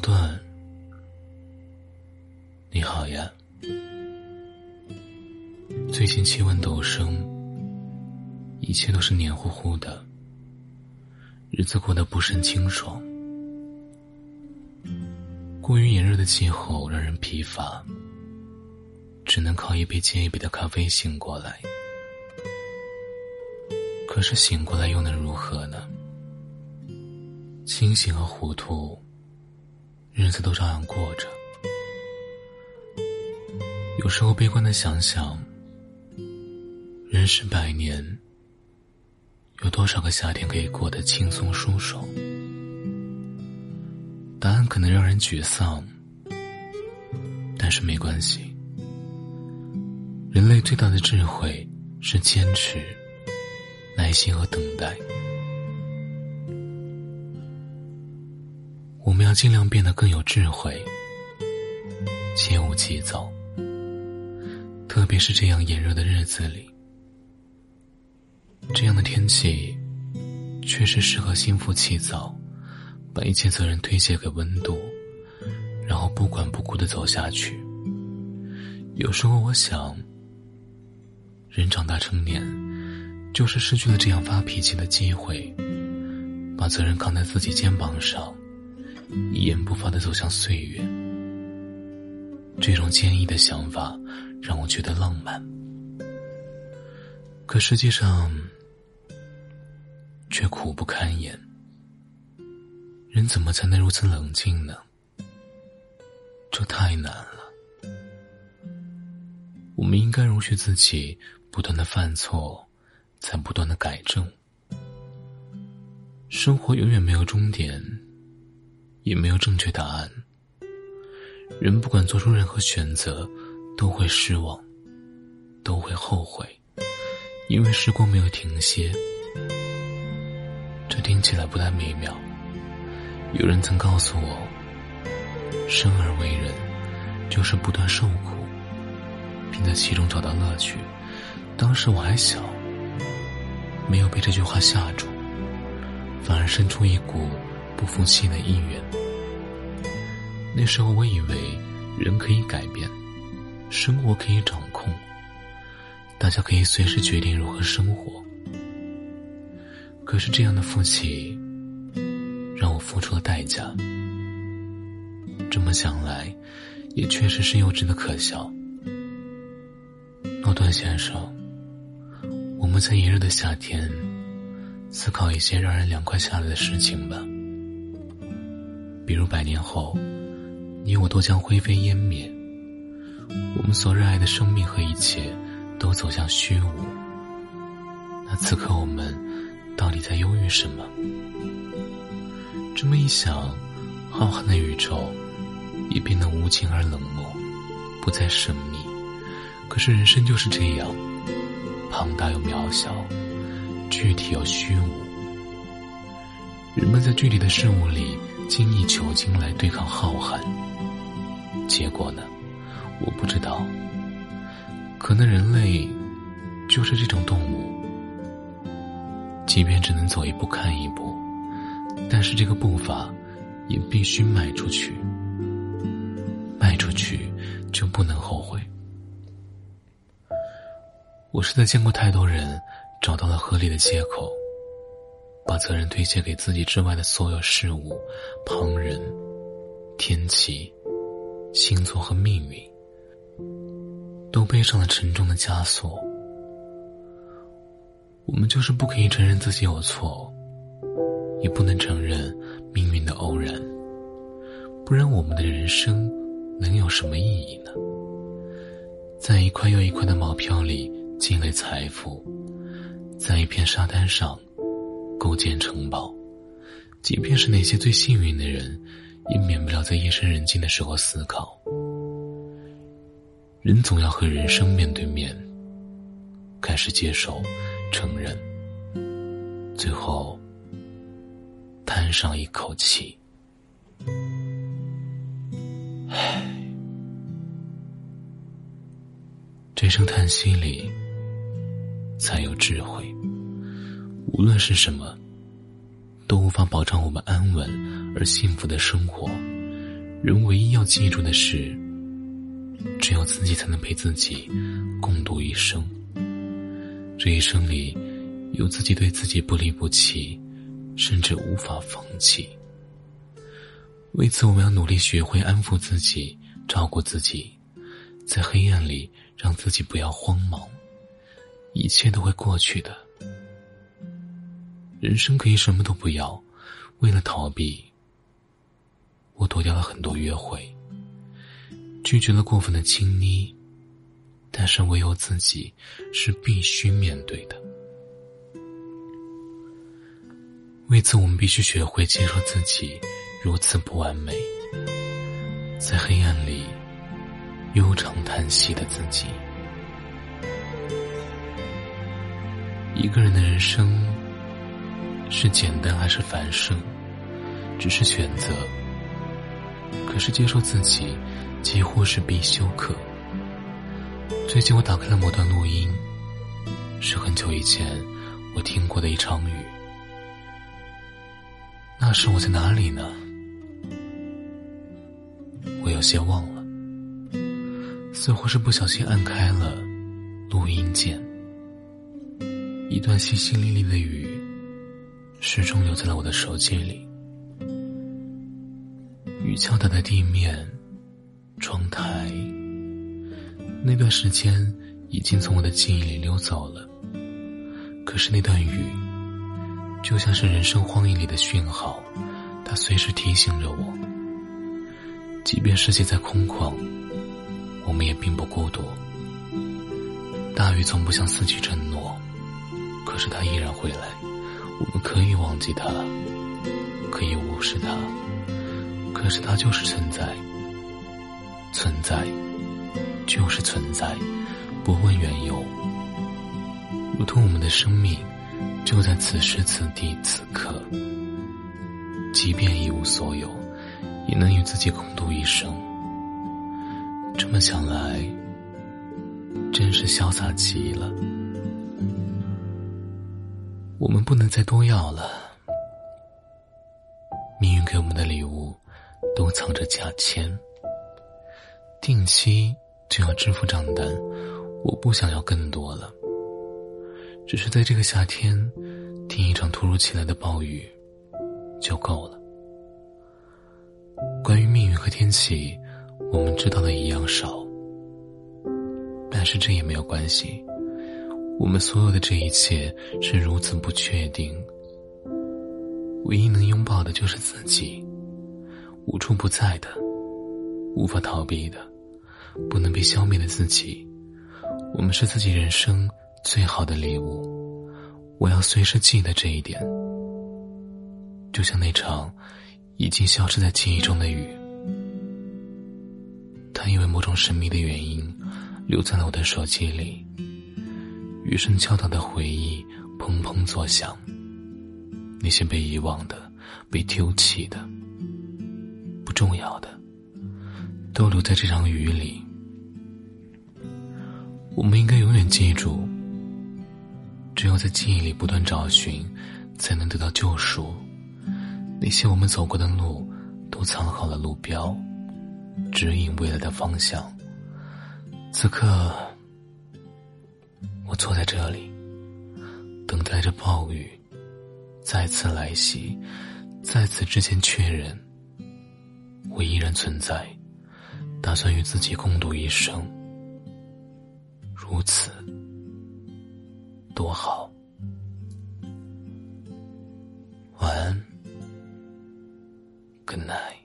段，你好呀。最近气温陡升，一切都是黏糊糊的，日子过得不甚清爽。过于炎热的气候让人疲乏，只能靠一杯接一杯的咖啡醒过来。可是醒过来又能如何呢？清醒和糊涂，日子都照样过着。有时候悲观的想想，人世百年，有多少个夏天可以过得轻松舒爽？答案可能让人沮丧，但是没关系。人类最大的智慧是坚持、耐心和等待。要尽量变得更有智慧，切勿急躁。特别是这样炎热的日子里，这样的天气确实适合心浮气躁，把一切责任推卸给温度，然后不管不顾的走下去。有时候我想，人长大成年，就是失去了这样发脾气的机会，把责任扛在自己肩膀上。一言不发的走向岁月，这种坚毅的想法让我觉得浪漫，可实际上却苦不堪言。人怎么才能如此冷静呢？这太难了。我们应该容许自己不断的犯错，在不断的改正。生活永远没有终点。也没有正确答案。人不管做出任何选择，都会失望，都会后悔，因为时光没有停歇。这听起来不太美妙。有人曾告诉我，生而为人，就是不断受苦，并在其中找到乐趣。当时我还小，没有被这句话吓住，反而生出一股。不服气的意愿。那时候我以为人可以改变，生活可以掌控，大家可以随时决定如何生活。可是这样的福气，让我付出了代价。这么想来，也确实是幼稚的可笑。诺顿先生，我们在炎热的夏天，思考一些让人凉快下来的事情吧。比如百年后，你我都将灰飞烟灭，我们所热爱的生命和一切都走向虚无。那此刻我们到底在忧郁什么？这么一想，浩瀚的宇宙也变得无情而冷漠，不再神秘。可是人生就是这样，庞大又渺小，具体又虚无。人们在具体的事物里。精益求精来对抗浩瀚，结果呢？我不知道。可能人类就是这种动物，即便只能走一步看一步，但是这个步伐也必须迈出去。迈出去就不能后悔。我实在见过太多人找到了合理的借口。把责任推卸给自己之外的所有事物、旁人、天气、星座和命运，都背上了沉重的枷锁。我们就是不可以承认自己有错，也不能承认命运的偶然，不然我们的人生能有什么意义呢？在一块又一块的毛票里积累财富，在一片沙滩上。构建城堡，即便是那些最幸运的人，也免不了在夜深人静的时候思考。人总要和人生面对面，开始接受、承认，最后叹上一口气。唉，这声叹息里，才有智慧。无论是什么，都无法保障我们安稳而幸福的生活，人唯一要记住的是，只有自己才能陪自己共度一生。这一生里，有自己对自己不离不弃，甚至无法放弃。为此，我们要努力学会安抚自己，照顾自己，在黑暗里让自己不要慌忙，一切都会过去的。人生可以什么都不要，为了逃避。我躲掉了很多约会，拒绝了过分的亲昵，但是唯有自己是必须面对的。为此，我们必须学会接受自己如此不完美，在黑暗里悠长叹息的自己。一个人的人生是简单还是繁盛，只是选择。可是接受自己，几乎是必修课。最近我打开了某段录音，是很久以前我听过的一场雨。那时我在哪里呢？我有些忘了，似乎是不小心按开了录音键。一段淅淅沥沥的雨，始终留在了我的手机里。雨敲打在地面、窗台，那段时间已经从我的记忆里溜走了。可是那段雨，就像是人生荒野里的讯号，它随时提醒着我：即便世界再空旷，我们也并不孤独。大雨从不向四季承诺，可是它依然会来。我们可以忘记它，可以无视它。可是它就是存在，存在，就是存在，不问缘由。如同我们的生命，就在此时此地此刻。即便一无所有，也能与自己共度一生。这么想来，真是潇洒极了。我们不能再多要了，命运给我们的礼物。都藏着价签，定期就要支付账单。我不想要更多了，只是在这个夏天，听一场突如其来的暴雨就够了。关于命运和天气，我们知道的一样少，但是这也没有关系。我们所有的这一切是如此不确定，唯一能拥抱的就是自己。无处不在的，无法逃避的，不能被消灭的自己，我们是自己人生最好的礼物。我要随时记得这一点。就像那场已经消失在记忆中的雨，它因为某种神秘的原因留在了我的手机里。雨声敲打的回忆砰砰作响，那些被遗忘的，被丢弃的。不重要的都留在这场雨里。我们应该永远记住，只有在记忆里不断找寻，才能得到救赎。那些我们走过的路，都藏好了路标，指引未来的方向。此刻，我坐在这里，等待着暴雨再次来袭，在此之前确认。我依然存在，打算与自己共度一生，如此多好。晚安，Good night。